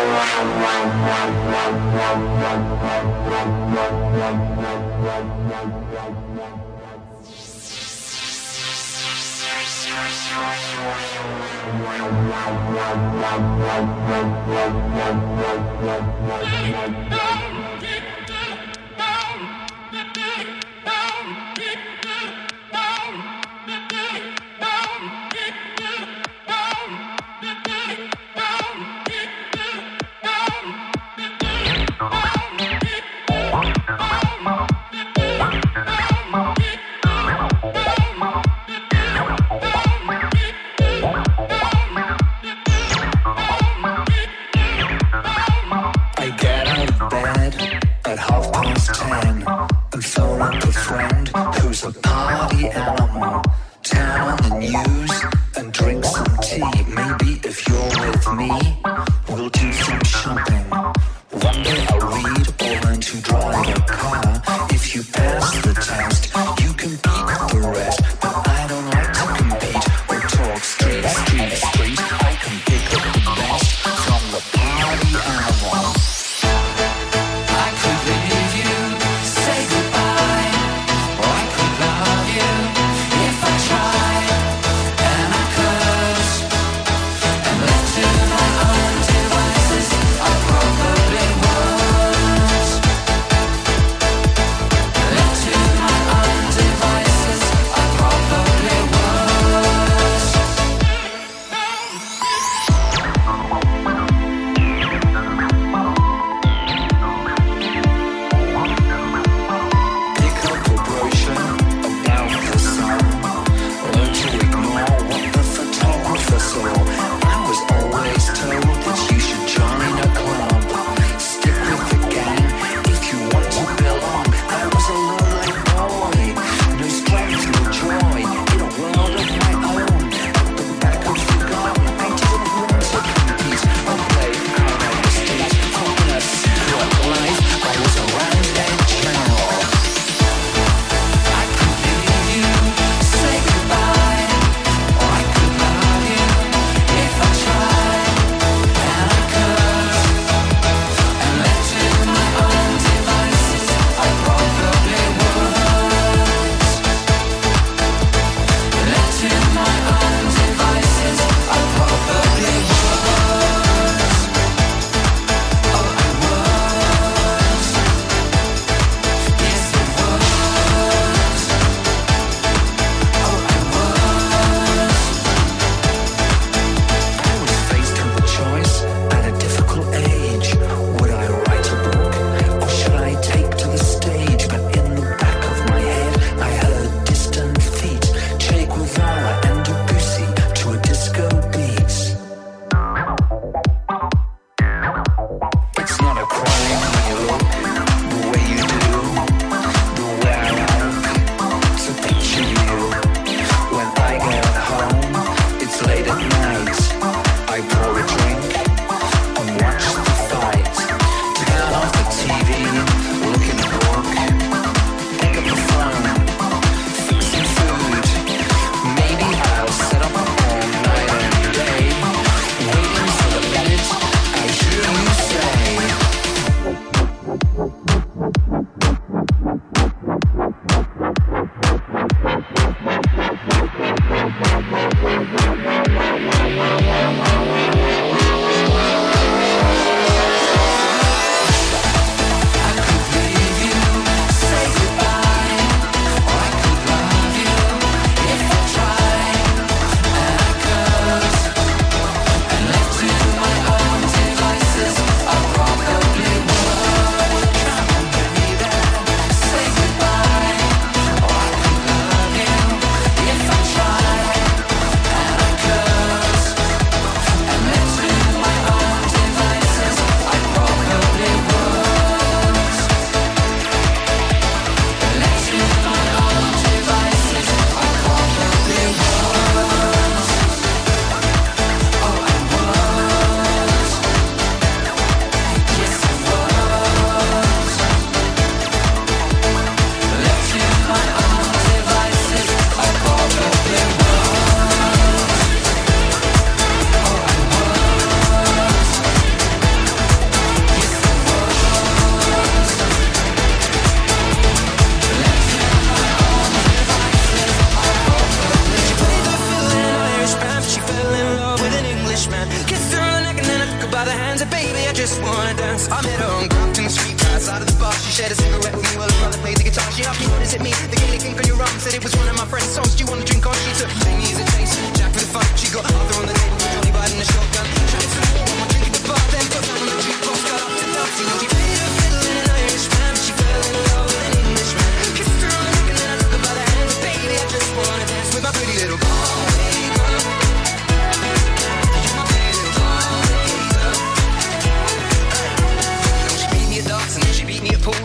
Wow, wow, wow,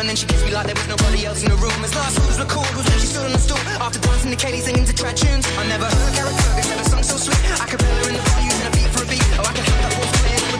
and then she kissed me like there was nobody else in the room. As last rules recorded, was when she stood on the stool after dancing to Katie singing to trad tunes. I never heard Carrickfergus ever sung so sweet. Acapella in the bar using a beat for a beat. Oh, I can have that wolf.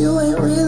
you ain't real.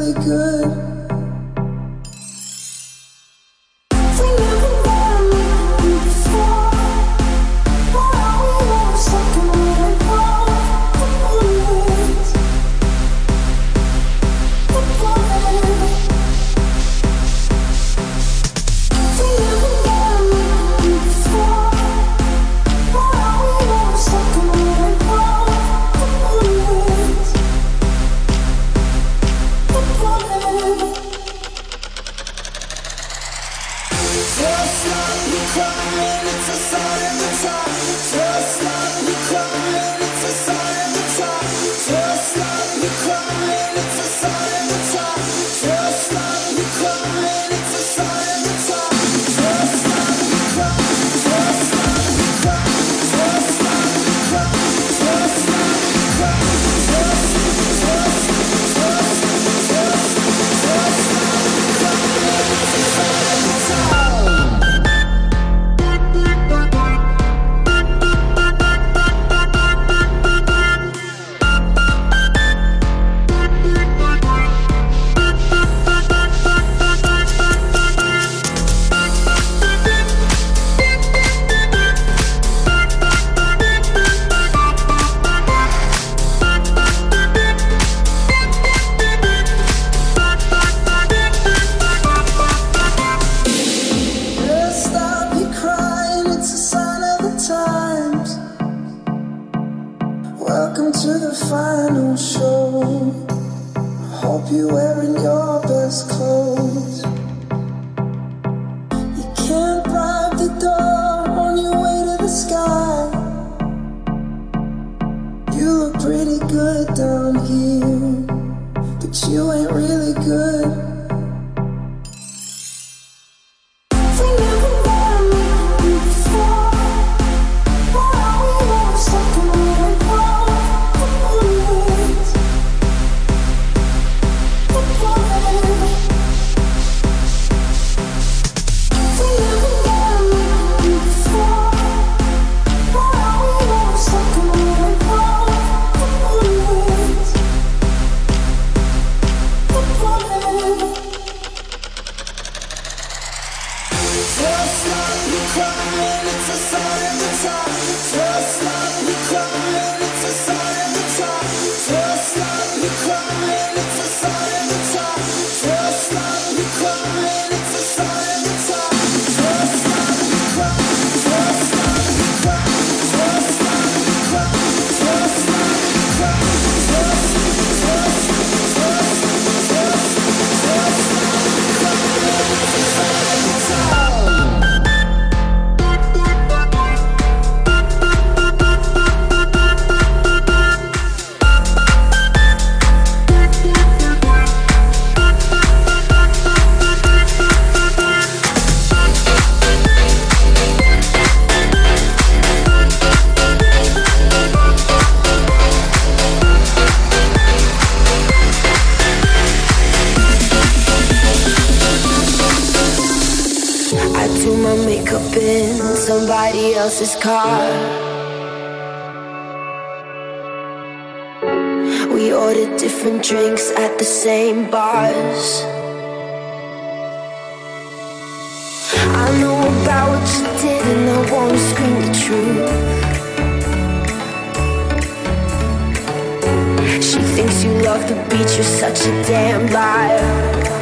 His car. We ordered different drinks at the same bars. I know about what you did, and I won't scream the truth. She thinks you love the beach, you're such a damn liar.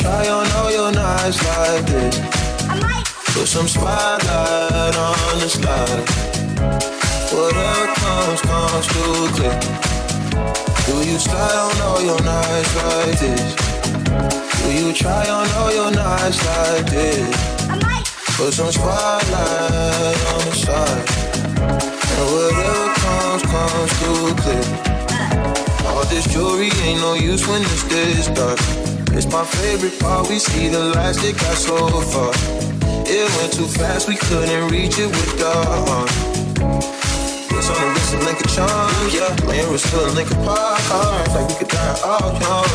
Try on all your nights like this. Put some spotlight on the slide. Whatever comes, comes to quick. Do you try on all your nights like this? Do you try on all your nights like this? Put some spotlight on the side. And whatever comes, comes to quick. All this jewelry ain't no use when it's this dark. It's my favorite part. We see the lights that got so far. It went too fast. We couldn't reach it with our arm. It's on the wrist of Lincoln charm, yeah. Playing with still Lincoln Park. Like we could die all young.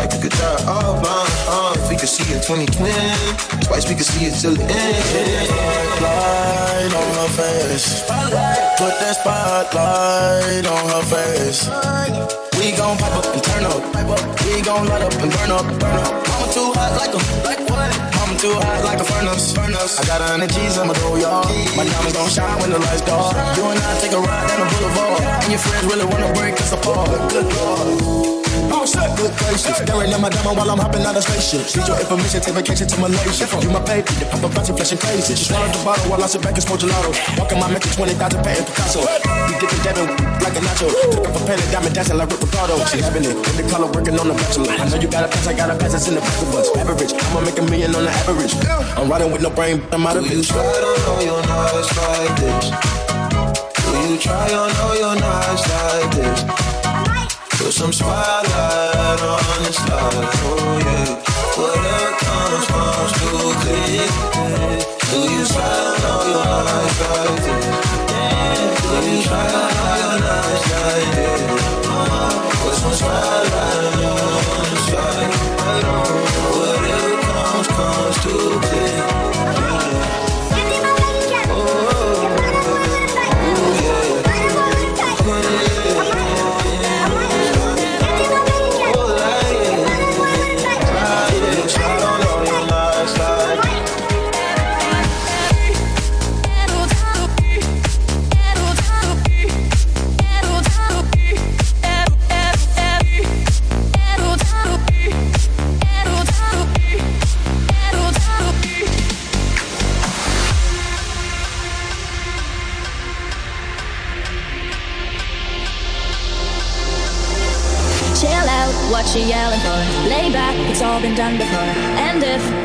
Like we could die all blind. Uh, if we could see it 2020, twice we could see it till the end. Spotlight on her face. Put that spotlight on her face. We gon' pipe up and turn up. We gon' light up and burn up. Burn up. Mama too hot like a like what? Mama too hot like a furnace. Furnace. I got her in the G's, I'ma do y'all. My diamonds gon' shine when the lights dark. You and I take a ride down the boulevard, and your friends really wanna break us apart. Good lord. Good gracious, staring at my diamond while I'm hopping out of spaceship. Need your information, take vacation to Malaysia. You my baby, the paparazzi flashing crazy. She swallowed the bottle while I sit back and smoke gelato. Walking my mansion, 20,000 patent Picasso. We dipping Devin like a nacho. Took up a pan of diamond dancing like Rick Ricardo. She having it, in the color working on the bachelor. I know you got a pass, I got a pass, it's in the back of us. Average, I'ma make a million on the average. I'm riding with no brain, I'm out of it. You try, don't know you're like this. Do you try, on all your you're like this some spotlight on this life, oh yeah. Whatever comes, comes to click.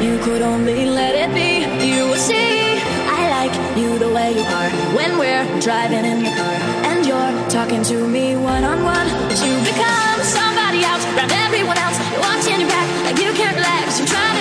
You could only let it be, you would see I like you the way you are. When we're driving in the car and you're talking to me one on one, but you become somebody else around everyone else. You're watching your back like you can't relax. You try